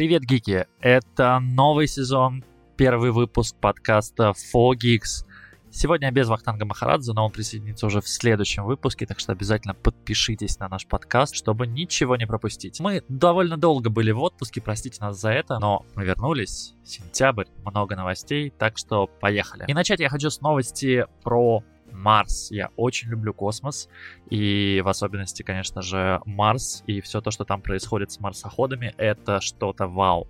Привет, гики! Это новый сезон, первый выпуск подкаста 4Geeks. Сегодня без Вахтанга Махарадзе, но он присоединится уже в следующем выпуске, так что обязательно подпишитесь на наш подкаст, чтобы ничего не пропустить. Мы довольно долго были в отпуске, простите нас за это, но мы вернулись. Сентябрь, много новостей, так что поехали. И начать я хочу с новости про Марс. Я очень люблю космос, и в особенности, конечно же, Марс и все то, что там происходит с марсоходами, это что-то вау.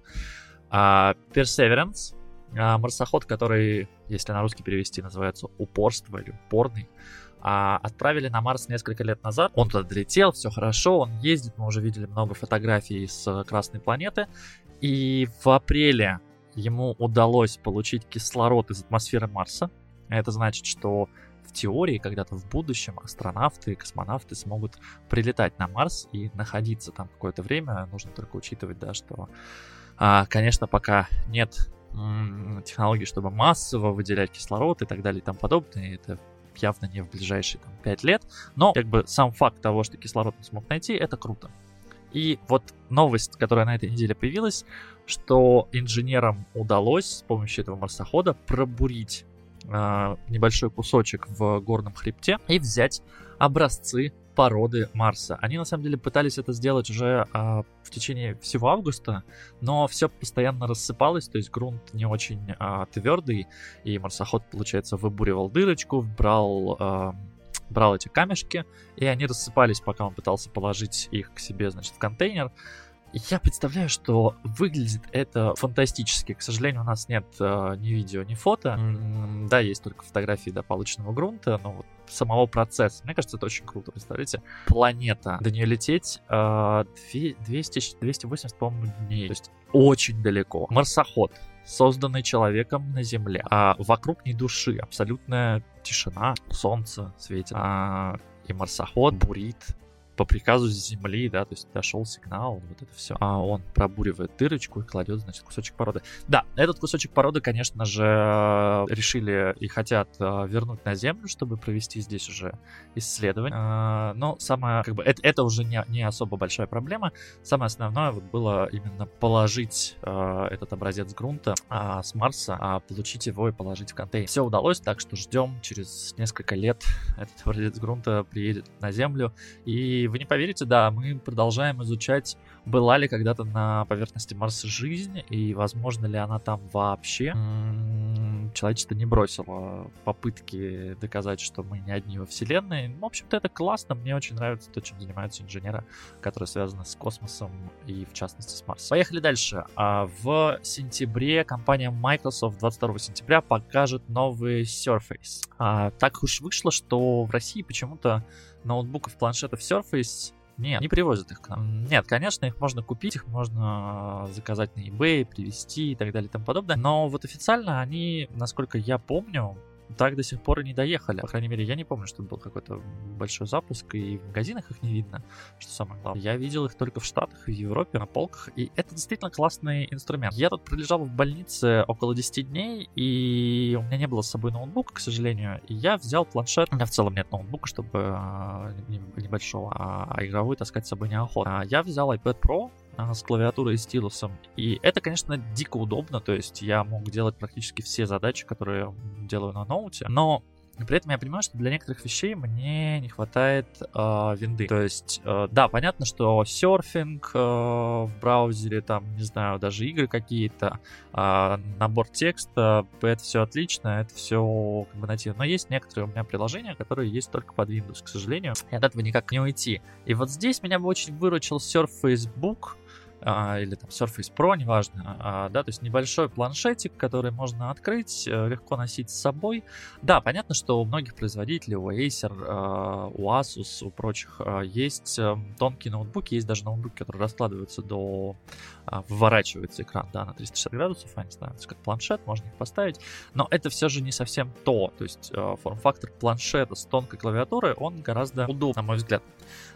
Perseverance а, марсоход, который, если на русский перевести, называется «Упорство» или «Упорный», а, отправили на Марс несколько лет назад. Он туда долетел, все хорошо, он ездит, мы уже видели много фотографий с Красной планеты. И в апреле ему удалось получить кислород из атмосферы Марса. Это значит, что в теории когда-то в будущем астронавты и космонавты смогут прилетать на Марс и находиться там какое-то время. Нужно только учитывать, да, что, а, конечно, пока нет технологий, чтобы массово выделять кислород и так далее и тому подобное. Это явно не в ближайшие там, 5 лет. Но как бы сам факт того, что кислород он смог найти, это круто. И вот новость, которая на этой неделе появилась, что инженерам удалось с помощью этого марсохода пробурить э, небольшой кусочек в горном хребте и взять образцы породы Марса. Они на самом деле пытались это сделать уже а, в течение всего августа, но все постоянно рассыпалось, то есть грунт не очень а, твердый, и марсоход, получается, выбуривал дырочку, брал а, брал эти камешки, и они рассыпались, пока он пытался положить их к себе, значит, в контейнер. Я представляю, что выглядит это фантастически. К сожалению, у нас нет э, ни видео, ни фото. Mm-hmm. Да, есть только фотографии до полученного грунта, но вот самого процесса. Мне кажется, это очень круто. Представляете, планета, до нее лететь э, 200, 280, по-моему, дней. То есть очень далеко. Марсоход, созданный человеком на Земле. А вокруг ни души, абсолютная тишина, солнце светит. А, и марсоход бурит по приказу земли, да, то есть дошел сигнал, вот это все. А он пробуривает дырочку и кладет, значит, кусочек породы. Да, этот кусочек породы, конечно же, решили и хотят э, вернуть на Землю, чтобы провести здесь уже исследование. Э, но самое, как бы, это, это уже не, не особо большая проблема. Самое основное вот было именно положить э, этот образец грунта с Марса, а получить его и положить в контейнер. Все удалось, так что ждем через несколько лет этот образец грунта приедет на Землю и вы не поверите, да, мы продолжаем изучать, была ли когда-то на поверхности Марса жизнь, и возможно ли она там вообще. Человечество не бросило попытки доказать, что мы не одни во Вселенной. В общем-то, это классно, мне очень нравится то, чем занимаются инженеры, которые связаны с космосом и, в частности, с Марсом. Поехали дальше. А, в сентябре компания Microsoft 22 сентября покажет новый Surface. А, так уж вышло, что в России почему-то ноутбуков, планшетов Surface нет, не привозят их к нам. Нет, конечно, их можно купить, их можно заказать на eBay, привезти и так далее и тому подобное. Но вот официально они, насколько я помню, так до сих пор и не доехали. По крайней мере, я не помню, что был какой-то большой запуск, и в магазинах их не видно, что самое главное. Я видел их только в Штатах, в Европе, на полках, и это действительно классный инструмент. Я тут пролежал в больнице около 10 дней, и у меня не было с собой ноутбука, к сожалению, и я взял планшет. У меня в целом нет ноутбука, чтобы а, небольшого, а, а игровой таскать с собой неохота. Я взял iPad Pro, с клавиатурой и стилусом. И это, конечно, дико удобно, то есть я мог делать практически все задачи, которые делаю на ноуте, но при этом я понимаю, что для некоторых вещей мне не хватает э, винды. То есть, э, да, понятно, что серфинг э, в браузере, там, не знаю, даже игры какие-то, э, набор текста, это все отлично, это все как бы найти. Но есть некоторые у меня приложения, которые есть только под Windows, к сожалению, и от этого никак не уйти. И вот здесь меня бы очень выручил Surface Book, а, или там Surface Pro, неважно, а, да, то есть небольшой планшетик, который можно открыть, э, легко носить с собой. Да, понятно, что у многих производителей, у Acer, а, у Asus, у прочих есть эм, тонкие ноутбуки, есть даже ноутбуки, которые раскладываются до... выворачивается экран, да, на 360 градусов, они становятся как планшет, можно их поставить, но это все же не совсем то, то есть э, форм-фактор планшета с тонкой клавиатурой, он гораздо удобнее, на мой взгляд.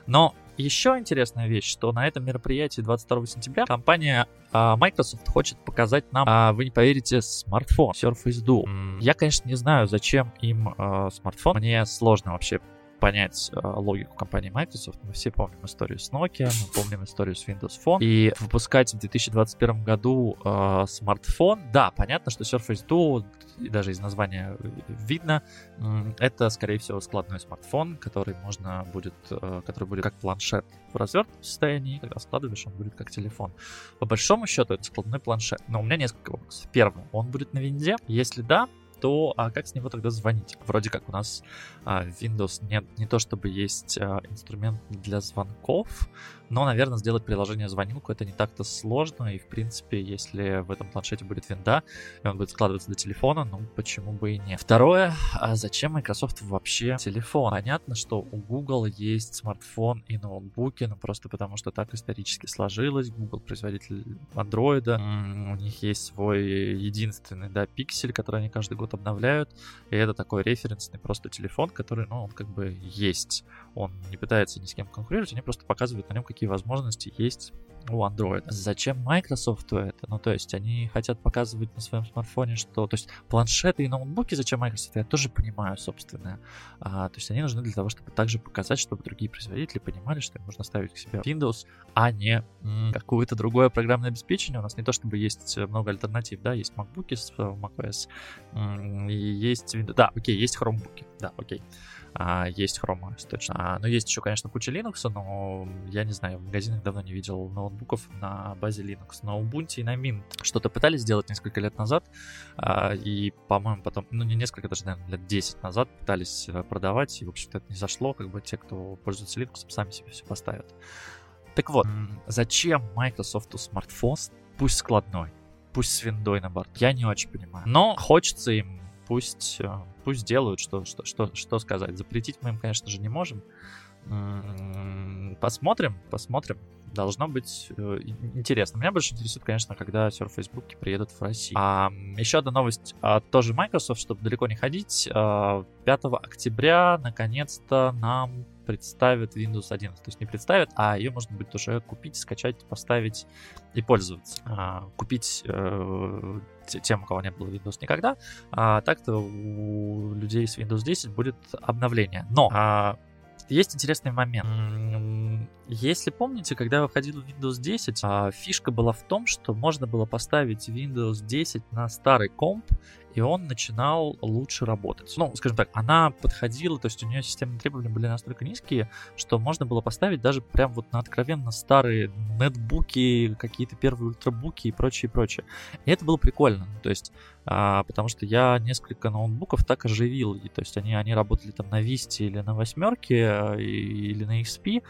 Но еще интересная вещь, что на этом мероприятии 22 сентября компания а, Microsoft хочет показать нам, а, вы не поверите, смартфон Surface Duo. Я, конечно, не знаю, зачем им а, смартфон. Мне сложно вообще понять э, логику компании Microsoft, мы все помним историю с Nokia, мы помним историю с Windows Phone. И выпускать в 2021 году э, смартфон, да, понятно, что Surface Duo, даже из названия видно, э, это, скорее всего, складной смартфон, который можно будет, э, который будет как планшет в развернутом состоянии, когда складываешь, он будет как телефон. По большому счету, это складной планшет. Но у меня несколько вопросов. Первое, он будет на винде? Если да, то а как с него тогда звонить? Вроде как у нас а, Windows нет не то чтобы есть а, инструмент для звонков, но, наверное, сделать приложение звонилку это не так-то сложно, и, в принципе, если в этом планшете будет винда, и он будет складываться до телефона, ну, почему бы и нет. Второе, а зачем Microsoft вообще телефон? Понятно, что у Google есть смартфон и ноутбуки, но просто потому, что так исторически сложилось. Google производитель Android, у них есть свой единственный, да, пиксель, который они каждый год обновляют, и это такой референсный просто телефон, который, ну, он как бы есть. Он не пытается ни с кем конкурировать, они просто показывают на нем какие возможности есть у Android. Зачем Microsoft это? Ну, то есть они хотят показывать на своем смартфоне, что... То есть планшеты и ноутбуки зачем Microsoft, я тоже понимаю, собственно. А, то есть они нужны для того, чтобы также показать, чтобы другие производители понимали, что им нужно ставить к себе Windows, а не м- какое-то другое программное обеспечение. У нас не то, чтобы есть много альтернатив, да, есть MacBook с macOS, м- и есть. Да, окей, есть Chromebook, да, окей а, есть Chrome точно. А, ну, есть еще, конечно, куча Linux, но я не знаю, в магазинах давно не видел ноутбуков на базе Linux. На Ubuntu и на Mint что-то пытались сделать несколько лет назад, а, и, по-моему, потом, ну, не несколько, даже, наверное, лет 10 назад пытались э, продавать, и, в общем-то, это не зашло, как бы те, кто пользуется Linux, сами себе все поставят. Так вот, зачем Microsoft смартфон, пусть складной, пусть с виндой на борт, я не очень понимаю. Но хочется им пусть, э, пусть делают, что, что, что, что сказать. Запретить мы им, конечно же, не можем. Посмотрим, посмотрим. Должно быть э, интересно. Меня больше интересует, конечно, когда Surface Book приедут в Россию. А, еще одна новость а, тоже Microsoft, чтобы далеко не ходить. А, 5 октября, наконец-то, нам представят Windows 11. То есть не представят, а ее можно будет уже купить, скачать, поставить и пользоваться. А, купить э, тем, у кого не было Windows никогда. А так-то у людей с Windows 10 будет обновление. Но а, есть интересный момент. Если помните, когда выходил Windows 10, а, фишка была в том, что можно было поставить Windows 10 на старый комп, и он начинал лучше работать. Ну, скажем так, она подходила, то есть у нее системные требования были настолько низкие, что можно было поставить даже прям вот на откровенно старые нетбуки, какие-то первые ультрабуки и прочее, прочее. И это было прикольно. То есть а, потому что я несколько ноутбуков так оживил, и, то есть они, они работали там на Vista или на восьмерке э, или на XP,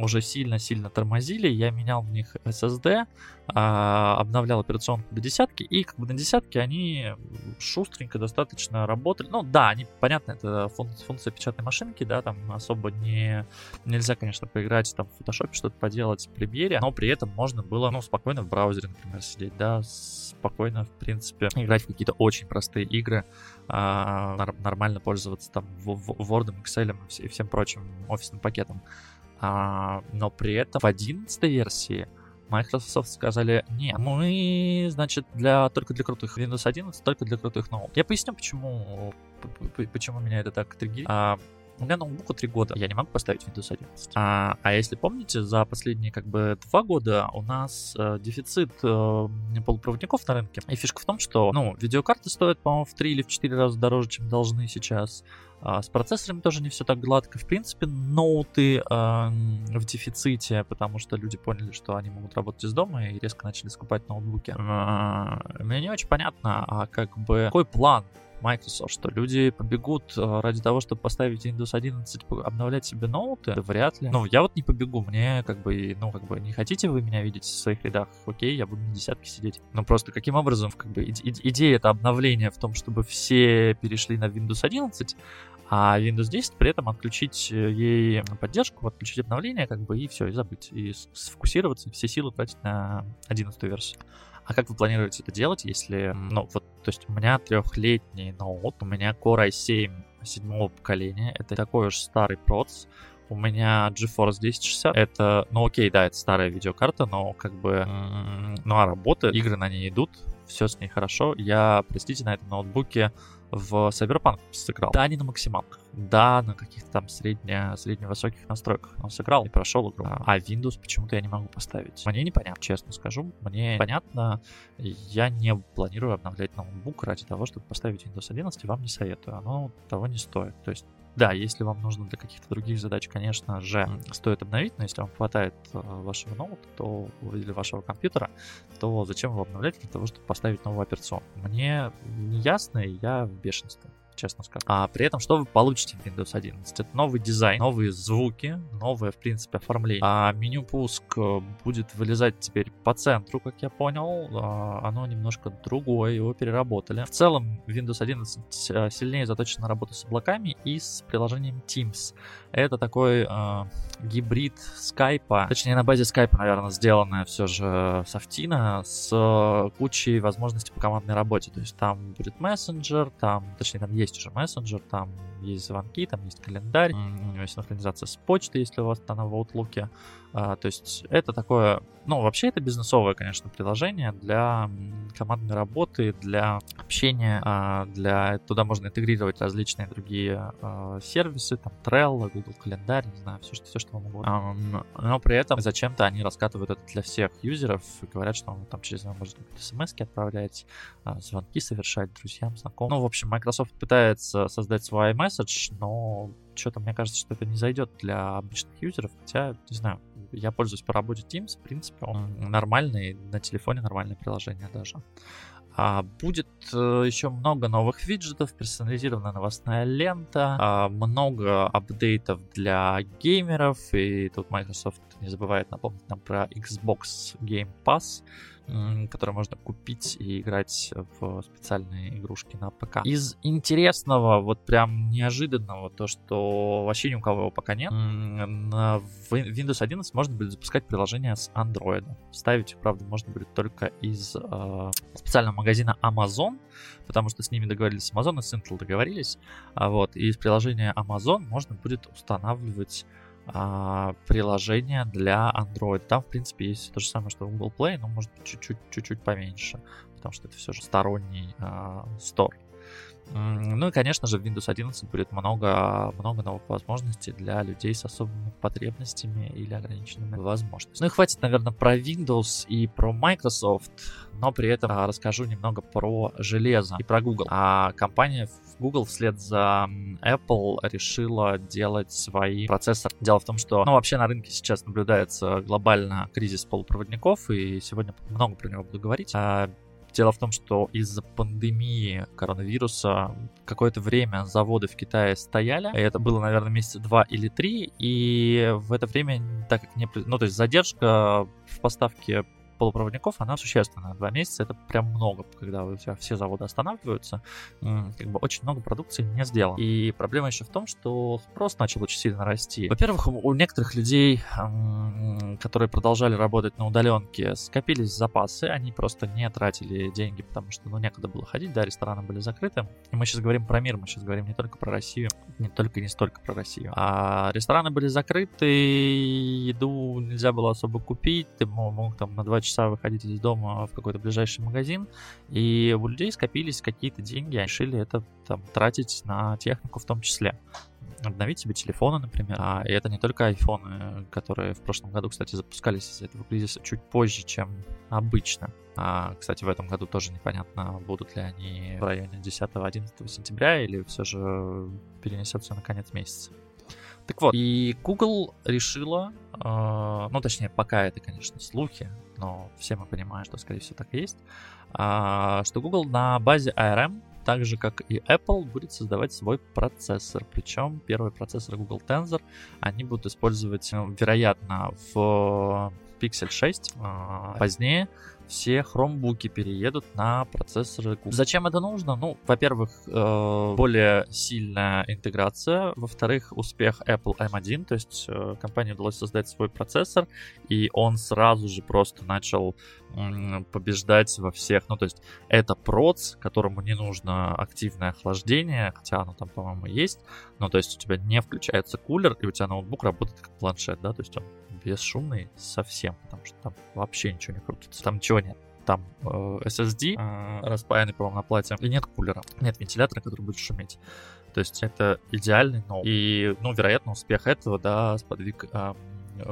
уже сильно-сильно тормозили, я менял в них SSD, а, обновлял операционку до десятки, и как бы на десятке они шустренько достаточно работали. Ну да, они, понятно, это функция, функция печатной машинки, да, там особо не нельзя, конечно, поиграть там в Photoshop, что-то поделать в Premiere, но при этом можно было, ну, спокойно в браузере, например, сидеть, да, спокойно, в принципе, играть в какие-то очень простые игры, а, нормально пользоваться там Word, Excel и всем прочим офисным пакетом. А, но при этом в 11 версии Microsoft сказали, не, мы, значит, для, только для крутых Windows 11, только для крутых ноутбуков. Я поясню, почему, почему меня это так триггерит. У меня ноутбуку 3 года, я не могу поставить Windows 11. А, а если помните, за последние как бы 2 года у нас э, дефицит э, полупроводников на рынке. И фишка в том, что, ну, видеокарты стоят, по-моему, в 3 или в 4 раза дороже, чем должны сейчас. А с процессорами тоже не все так гладко. В принципе, ноуты э, в дефиците, потому что люди поняли, что они могут работать из дома и резко начали скупать ноутбуки. Э, мне не очень понятно, а как бы какой план Microsoft, что люди побегут э, ради того, чтобы поставить Windows 11, обновлять себе ноуты? Вряд ли. Ну, я вот не побегу, мне как бы, ну, как бы, не хотите вы меня видеть в своих рядах? Окей, я буду на десятке сидеть. Но просто каким образом, как бы, идея это обновление в том, чтобы все перешли на Windows 11, а Windows 10 при этом отключить э, ей поддержку, отключить обновление, как бы, и все, и забыть, и сфокусироваться, все силы тратить на 11 версию. А как вы планируете это делать, если, ну, вот, то есть у меня трехлетний ноут, у меня Core i7 седьмого поколения, это такой уж старый проц, у меня GeForce 1060, это, ну окей, да, это старая видеокарта, но как бы, ну а работа, игры на ней идут, все с ней хорошо. Я, простите, на этом ноутбуке в Cyberpunk сыграл. Да, не на максималках, да, на каких-то там средне, средне-высоких настройках он сыграл и прошел игру. А Windows почему-то я не могу поставить. Мне непонятно, честно скажу. Мне понятно, я не планирую обновлять ноутбук ради того, чтобы поставить Windows 11, вам не советую. Оно того не стоит. То есть да, если вам нужно для каких-то других задач, конечно же, стоит обновить, но если вам хватает э, вашего ноута, то или вашего компьютера, то зачем его обновлять для того, чтобы поставить новую операционку? Мне не ясно, и я в бешенстве честно скажу. А при этом что вы получите в Windows 11? Это новый дизайн, новые звуки, новое, в принципе, оформление. А меню пуск э, будет вылезать теперь по центру, как я понял. А, оно немножко другое, его переработали. В целом, Windows 11 э, сильнее заточен на работу с облаками и с приложением Teams. Это такой э, гибрид скайпа, точнее на базе скайпа, наверное, сделанная все же софтина с кучей возможностей по командной работе. То есть там будет мессенджер, там, точнее, там есть уже мессенджер, там есть звонки, там есть календарь, у него есть синхронизация с почтой, если у вас она в Outlook. А, то есть это такое, ну, вообще это бизнесовое, конечно, приложение для командной работы, для общения, а, для туда можно интегрировать различные другие а, сервисы, там Trello, Google календарь, не знаю, все, что, все, что вам угодно. А, но при этом зачем-то они раскатывают это для всех юзеров и говорят, что вы там через него можете смс отправлять, а, звонки совершать друзьям, знакомым. Ну, в общем, Microsoft пытается создать свой iMessage, но что-то мне кажется, что это не зайдет для обычных юзеров, хотя, не знаю, я пользуюсь по работе Teams, в принципе, он нормальный, на телефоне нормальное приложение даже. А, будет э, еще много новых виджетов, персонализированная новостная лента, а, много апдейтов для геймеров, и тут Microsoft не забывает напомнить нам про Xbox Game Pass, которые можно купить и играть в специальные игрушки на ПК. Из интересного, вот прям неожиданного, то, что вообще ни у кого его пока нет, на Windows 11 можно будет запускать приложение с Android. Ставить, правда, можно будет только из э, специального магазина Amazon, потому что с ними договорились Amazon и с Intel договорились. А вот, и из приложения Amazon можно будет устанавливать а, приложение для Android. Там, в принципе, есть то же самое, что в Google Play, но может быть чуть-чуть, чуть-чуть поменьше, потому что это все же сторонний а, store. Ну и, конечно же, в Windows 11 будет много, много новых возможностей для людей с особыми потребностями или ограниченными возможностями. Ну и хватит, наверное, про Windows и про Microsoft, но при этом расскажу немного про железо и про Google. А компания Google вслед за Apple решила делать свои процессоры. Дело в том, что, ну, вообще на рынке сейчас наблюдается глобально кризис полупроводников, и сегодня много про него буду говорить. Дело в том, что из-за пандемии коронавируса какое-то время заводы в Китае стояли. И это было, наверное, месяца два или три. И в это время, так как не... Ну, то есть задержка в поставке полупроводников, она существенная. Два месяца это прям много, когда у тебя все заводы останавливаются. Как бы очень много продукции не сделано. И проблема еще в том, что спрос начал очень сильно расти. Во-первых, у некоторых людей, которые продолжали работать на удаленке, скопились запасы, они просто не тратили деньги, потому что, ну, некуда было ходить, да, рестораны были закрыты. И мы сейчас говорим про мир, мы сейчас говорим не только про Россию, не только не столько про Россию. А рестораны были закрыты, еду нельзя было особо купить, ты мог там на два часа часа выходить из дома в какой-то ближайший магазин, и у людей скопились какие-то деньги, они решили это там, тратить на технику в том числе обновить себе телефоны, например. А, и это не только айфоны, которые в прошлом году, кстати, запускались из-за этого кризиса чуть позже, чем обычно. А, кстати, в этом году тоже непонятно, будут ли они в районе 10-11 сентября или все же перенесется на конец месяца. Так вот, и Google решила, э, ну точнее, пока это, конечно, слухи, но все мы понимаем, что, скорее всего, так и есть, э, что Google на базе ARM, так же как и Apple, будет создавать свой процессор. Причем первый процессор Google Tensor они будут использовать, вероятно, в Pixel 6. Э, позднее все хромбуки переедут на процессоры Google. Зачем это нужно? Ну, во-первых, э, более сильная интеграция, во-вторых, успех Apple M1, то есть э, компании удалось создать свой процессор, и он сразу же просто начал побеждать во всех. Ну, то есть это проц, которому не нужно активное охлаждение, хотя оно там, по-моему, есть. Но то есть у тебя не включается кулер, и у тебя ноутбук работает как планшет, да, то есть он бесшумный совсем, потому что там вообще ничего не крутится. Там ничего нет. там э, SSD, э, распаянный, по-моему, на плате, и нет кулера, нет вентилятора, который будет шуметь. То есть это идеальный ноут. И, ну, вероятно, успех этого, да, сподвиг э,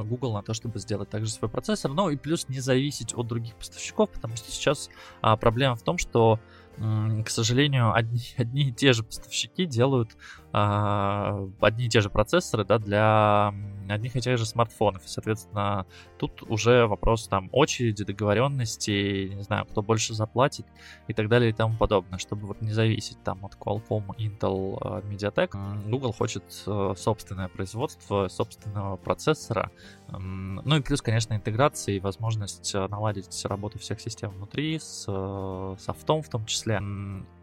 Google на то, чтобы сделать также свой процессор. Ну и плюс не зависеть от других поставщиков, потому что сейчас а, проблема в том, что к сожалению, одни, одни и те же поставщики делают а, одни и те же процессоры да, для одних и тех же смартфонов. Соответственно, тут уже вопрос там очереди, договоренности, не знаю, кто больше заплатит и так далее и тому подобное, чтобы вот не зависеть там от Qualcomm, Intel, а, Mediatek. Google хочет э, собственное производство, собственного процессора. Ну и плюс, конечно, интеграция и возможность э, наладить работу всех систем внутри с э, софтом в том числе.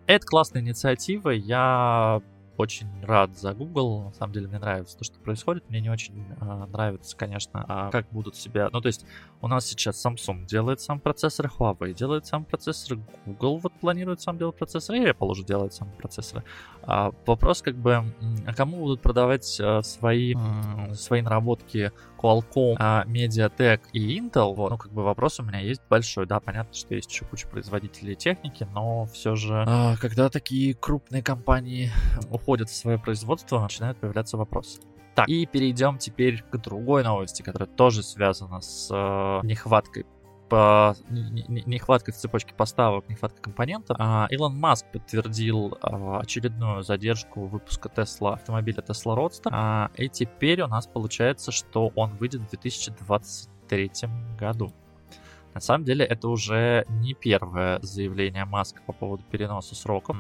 Это классная инициатива. Я очень рад за Google. На самом деле мне нравится то, что происходит. Мне не очень э, нравится, конечно, э, как будут себя... Ну, то есть у нас сейчас Samsung делает сам процессор, Huawei делает сам процессор, Google вот планирует сам делать процессор, и Apple уже делает сам процессор. А вопрос как бы, а кому будут продавать э, свои, э, свои наработки Qualcomm, э, Mediatek и Intel? Вот. Ну, как бы вопрос у меня есть большой. Да, понятно, что есть еще куча производителей техники, но все же, э, когда такие крупные компании уходят в свое производство, начинают появляться вопросы. Так, и перейдем теперь к другой новости, которая тоже связана с э, нехваткой по нехваткой в цепочке поставок, нехваткой компонентов, а, Илон Маск подтвердил а, очередную задержку выпуска Tesla автомобиля Tesla Roadster, а, и теперь у нас получается, что он выйдет в 2023 году. На самом деле это уже не первое заявление Маска по поводу переноса сроков.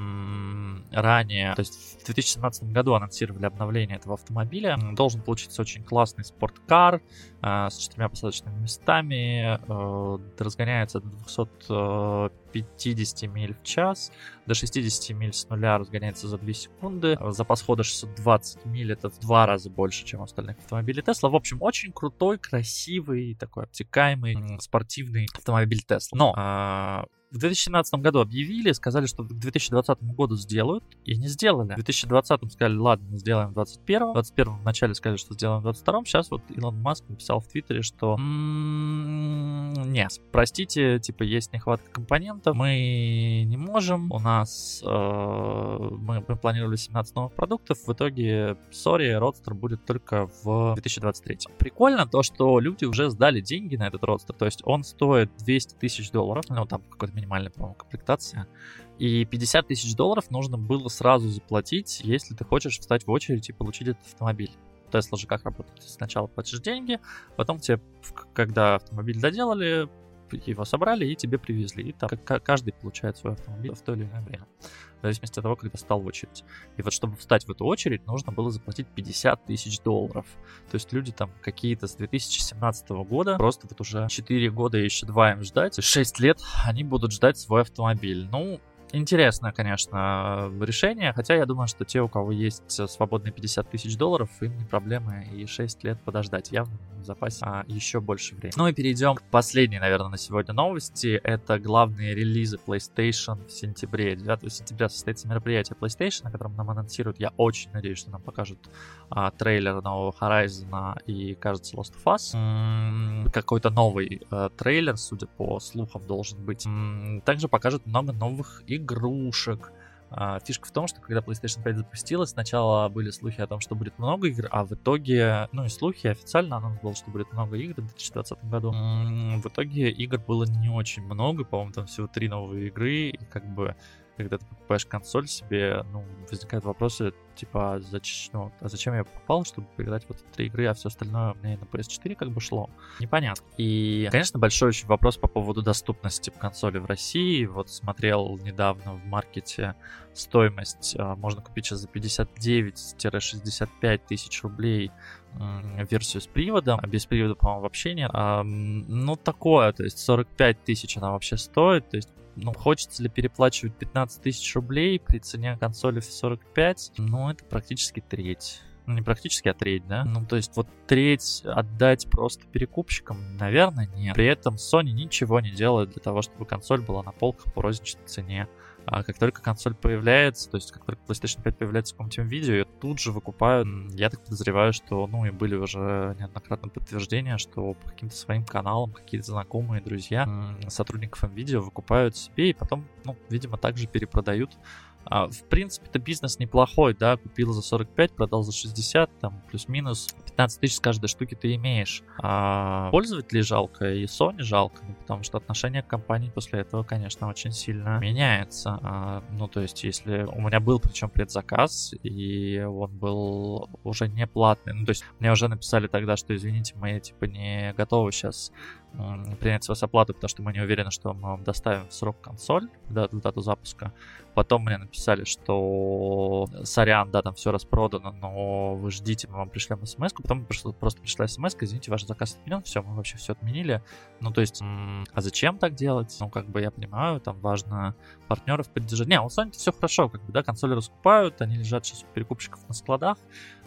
Ранее, то есть в 2017 году анонсировали обновление этого автомобиля. Должен получиться очень классный спорткар э, с четырьмя посадочными местами. Э, разгоняется до 200 50 миль в час, до 60 миль с нуля разгоняется за 2 секунды, запас хода 620 миль, это в два раза больше, чем у остальных автомобилей Tesla. В общем, очень крутой, красивый, такой обтекаемый, спортивный автомобиль Tesla. Но а, в 2017 году объявили, сказали, что к 2020 году сделают, и не сделали. В 2020 сказали, ладно, сделаем в 2021. В 2021 в начале сказали, что сделаем в 2022. Сейчас вот Илон Маск написал в Твиттере, что м-м, не, простите, типа есть нехватка компонентов, мы не можем, у нас э, мы, мы планировали 17 новых продуктов, в итоге, сори, Родстер будет только в 2023. Прикольно то, что люди уже сдали деньги на этот Родстер, то есть он стоит 200 тысяч долларов, ну там какой-то минимальная, по-моему, комплектация. И 50 тысяч долларов нужно было сразу заплатить, если ты хочешь встать в очередь и получить этот автомобиль. Тесла же как работает? Сначала платишь деньги, потом тебе, когда автомобиль доделали, его собрали и тебе привезли. И так каждый получает свой автомобиль в то или иное время в зависимости от того, когда стал в очередь. И вот чтобы встать в эту очередь, нужно было заплатить 50 тысяч долларов. То есть люди там какие-то с 2017 года, просто вот уже 4 года и еще 2 им ждать, 6 лет они будут ждать свой автомобиль. Ну, Интересное, конечно, решение, хотя я думаю, что те, у кого есть свободные 50 тысяч долларов, им не проблемы и 6 лет подождать. Явно в запасе а, еще больше времени. Ну и перейдем к последней, наверное, на сегодня новости. Это главные релизы PlayStation в сентябре. 9 сентября состоится мероприятие PlayStation, на котором нам анонсируют. Я очень надеюсь, что нам покажут а, трейлер нового Horizon и, кажется, Lost of Us. М-м, какой-то новый а, трейлер, судя по слухам, должен быть. М-м, также покажут много новых игр игрушек. А, фишка в том, что когда PlayStation 5 запустилась, сначала были слухи о том, что будет много игр, а в итоге, ну и слухи, официально анонс был, что будет много игр в 2020 году. В итоге игр было не очень много, по-моему, там всего три новые игры, и как бы когда ты покупаешь консоль себе, ну, возникают вопросы, типа, а зачем, ну, а зачем я покупал, чтобы поиграть в эти три игры, а все остальное и на PS4 как бы шло. Непонятно. И, конечно, большой еще вопрос по поводу доступности консоли в России. Вот смотрел недавно в маркете стоимость, а, можно купить сейчас за 59-65 тысяч рублей версию с приводом, а без привода, по-моему, вообще нет. А, ну, такое, то есть 45 тысяч она вообще стоит, то есть ну, хочется ли переплачивать 15 тысяч рублей при цене консоли в 45? Ну, это практически треть. Ну, не практически, а треть, да? Ну, то есть вот треть отдать просто перекупщикам, наверное, нет. При этом Sony ничего не делает для того, чтобы консоль была на полках по розничной цене. А как только консоль появляется, то есть как только PlayStation 5 появляется в каком-то видео, ее тут же выкупают. Я так подозреваю, что, ну, и были уже неоднократно подтверждения, что по каким-то своим каналам какие-то знакомые, друзья сотрудников NVIDIA выкупают себе и потом, ну, видимо, также перепродают а, в принципе, это бизнес неплохой, да, купил за 45, продал за 60, там, плюс-минус 15 тысяч с каждой штуки ты имеешь. А пользователей жалко и Sony жалко, ну, потому что отношение к компании после этого, конечно, очень сильно меняется. А, ну, то есть, если у меня был, причем предзаказ, и он был уже не платный, ну, то есть, мне уже написали тогда, что, извините, мы, типа, не готовы сейчас принять с вас оплату, потому что мы не уверены, что мы вам доставим в срок консоль, да, дату запуска. Потом мне написали, что сорян, да, там все распродано, но вы ждите, мы вам пришлем смс -ку. Потом просто пришла смс извините, ваш заказ отменен, все, мы вообще все отменили. Ну, то есть, а зачем так делать? Ну, как бы я понимаю, там важно партнеров поддержать. Не, у Sony все хорошо, как бы, да, консоли раскупают, они лежат сейчас у перекупщиков на складах,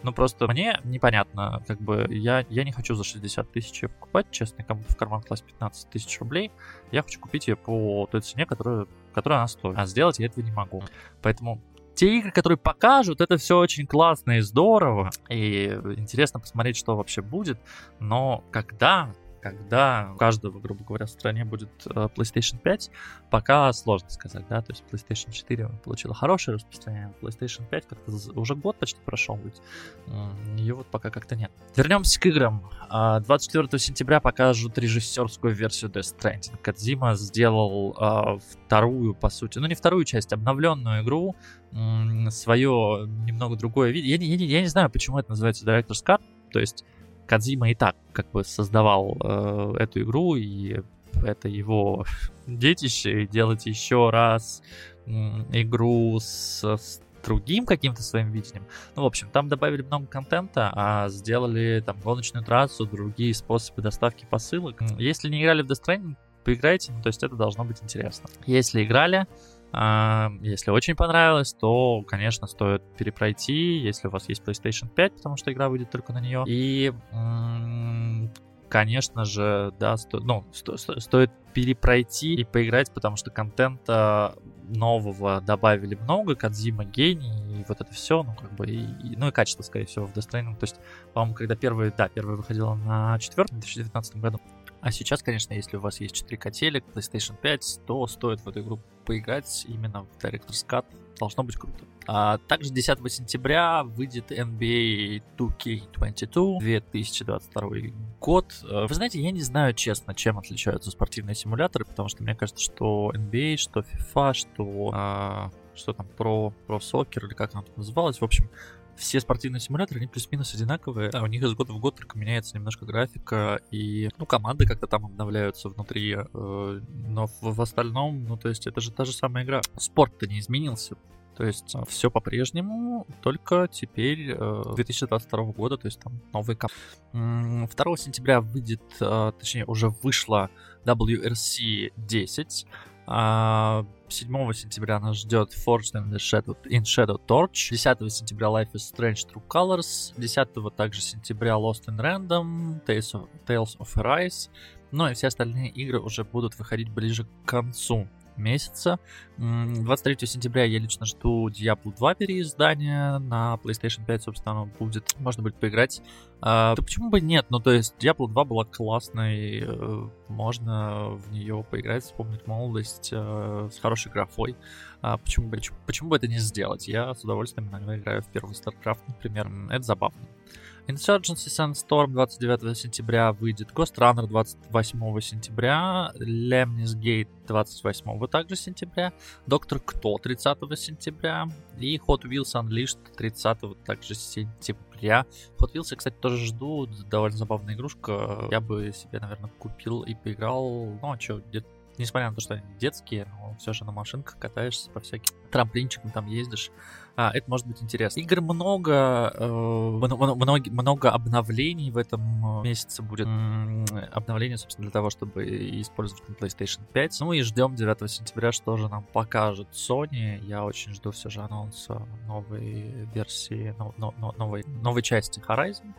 ну, просто мне непонятно, как бы, я, я не хочу за 60 тысяч ее покупать, честно, кому в карман класть 15 тысяч рублей. Я хочу купить ее по той цене, которую, которую она стоит. А сделать я этого не могу. Поэтому те игры, которые покажут, это все очень классно и здорово. И интересно посмотреть, что вообще будет. Но когда когда у каждого, грубо говоря, в стране будет э, PlayStation 5, пока сложно сказать, да, то есть PlayStation 4 получила хорошее распространение, PlayStation 5 как-то уже год почти прошел, ведь ее вот пока как-то нет. Вернемся к играм. 24 а, сентября покажут режиссерскую версию Death Stranding. Кадзима сделал а, вторую, по сути, ну не вторую часть, обновленную игру, свое немного другое видео. Я, я, я не знаю, почему это называется Director's Cut, то есть Кадзима и так как бы создавал э, эту игру, и это его детище, и делать еще раз игру с, с другим каким-то своим видением. Ну, в общем, там добавили много контента, а сделали там гоночную трассу, другие способы доставки посылок. Если не играли в Death Stranding, поиграйте, ну, то есть это должно быть интересно. Если играли, если очень понравилось, то, конечно, стоит перепройти, если у вас есть PlayStation 5, потому что игра выйдет только на нее. И, конечно же, да, сто, ну, сто, сто, стоит перепройти и поиграть, потому что контента нового добавили много, Кадзима гений, и вот это все, ну, как бы, и, ну, и качество, скорее всего, в Death. То есть, по-моему, когда первый, да, первый выходил на четвертом, 2019 году, а сейчас, конечно, если у вас есть 4 телек, PlayStation 5, то стоит в эту игру поиграть именно в Director's Cut. Должно быть круто. А также 10 сентября выйдет NBA 2K22 2022 год. Э, вы знаете, я не знаю, честно, чем отличаются спортивные симуляторы, потому что мне кажется, что NBA, что FIFA, что, а, что там, про, про сокер или как оно там называлось. В общем, все спортивные симуляторы, они плюс-минус одинаковые. А у них из года в год только меняется немножко графика, и, ну, команды как-то там обновляются внутри, э, но в, в остальном, ну, то есть это же та же самая игра. Спорт-то не изменился, то есть э, все по-прежнему, только теперь э, 2022 года, то есть там новый кап. 2 сентября выйдет, э, точнее уже вышла WRC 10. 7 сентября нас ждет Forged in, the Shadow, in Shadow Torch. 10 сентября Life is Strange True Colors. 10 также сентября Lost in Random, Tales of, Tales of Arise. Ну и все остальные игры уже будут выходить ближе к концу месяца. 23 сентября я лично жду Diablo 2 переиздания на PlayStation 5, собственно, будет. Можно будет поиграть. А, да почему бы нет? Ну, то есть Diablo 2 была классной, э, можно в нее поиграть, вспомнить молодость э, с хорошей графой. А почему, бы, почему бы это не сделать? Я с удовольствием иногда играю в первый StarCraft, например. Это забавно. Insurgency Sandstorm 29 сентября выйдет, Ghost Runner 28 сентября, Lemnis Gate 28 также сентября, Доктор Кто 30 сентября. И Hot Wheels Unleashed 30 также сентября. Hot Wheels я, кстати, тоже жду, довольно забавная игрушка, я бы себе, наверное, купил и поиграл, ну а что, где-то несмотря на то, что они детские, но все же на машинках катаешься по всяким трамплинчикам, там ездишь. А, это может быть интересно. Игр много, э, много, обновлений в этом месяце будет. Обновление, собственно, для того, чтобы использовать на PlayStation 5. Ну и ждем 9 сентября, что же нам покажет Sony. Я очень жду все же анонса новой версии, но, но, но, новой, новой части Horizon.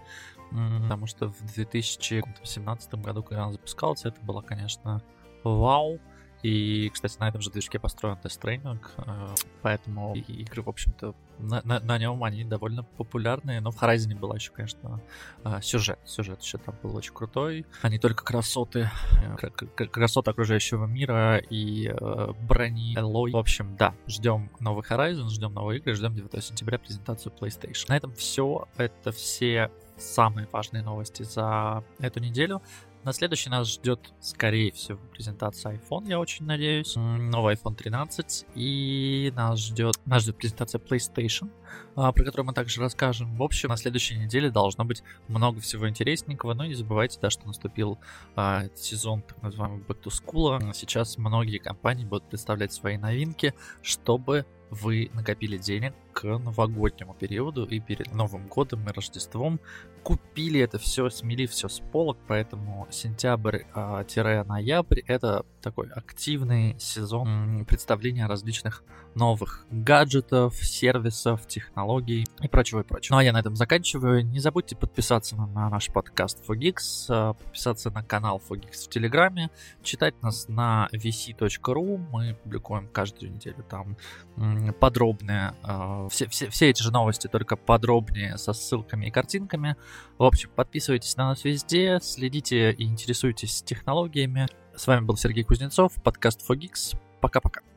Потому что в 2017 году, когда она запускалась, это было, конечно, вау. И, кстати, на этом же движке построен Death Stranding, э, поэтому игры, в общем-то, на, на, на нем они довольно популярные, но в Horizon была еще, конечно, э, сюжет. Сюжет еще там был очень крутой, не только красоты, э, красоты окружающего мира и брони, Элой. В общем, да, ждем новый Horizon, ждем новые игры, ждем 9 сентября презентацию PlayStation. На этом все. Это все самые важные новости за эту неделю. На следующий нас ждет, скорее всего, презентация iPhone, я очень надеюсь. Новый iPhone 13. И нас ждет, нас ждет презентация PlayStation, а, про которую мы также расскажем. В общем, на следующей неделе должно быть много всего интересненького. Но не забывайте, да, что наступил а, сезон так называемый Back to School. Сейчас многие компании будут представлять свои новинки, чтобы вы накопили денег к новогоднему периоду и перед Новым годом и Рождеством купили это все, смели все с полок, поэтому сентябрь-ноябрь это такой активный сезон представления различных новых гаджетов, сервисов, технологий и прочего и прочего. Ну а я на этом заканчиваю. Не забудьте подписаться на наш подкаст Fogix, а, подписаться на канал Fogix в Телеграме, читать нас на vc.ru. Мы публикуем каждую неделю там подробные а, все, все, все эти же новости, только подробнее, со ссылками и картинками. В общем, подписывайтесь на нас везде, следите и интересуйтесь технологиями. С вами был Сергей Кузнецов, подкаст Fogix. Пока-пока.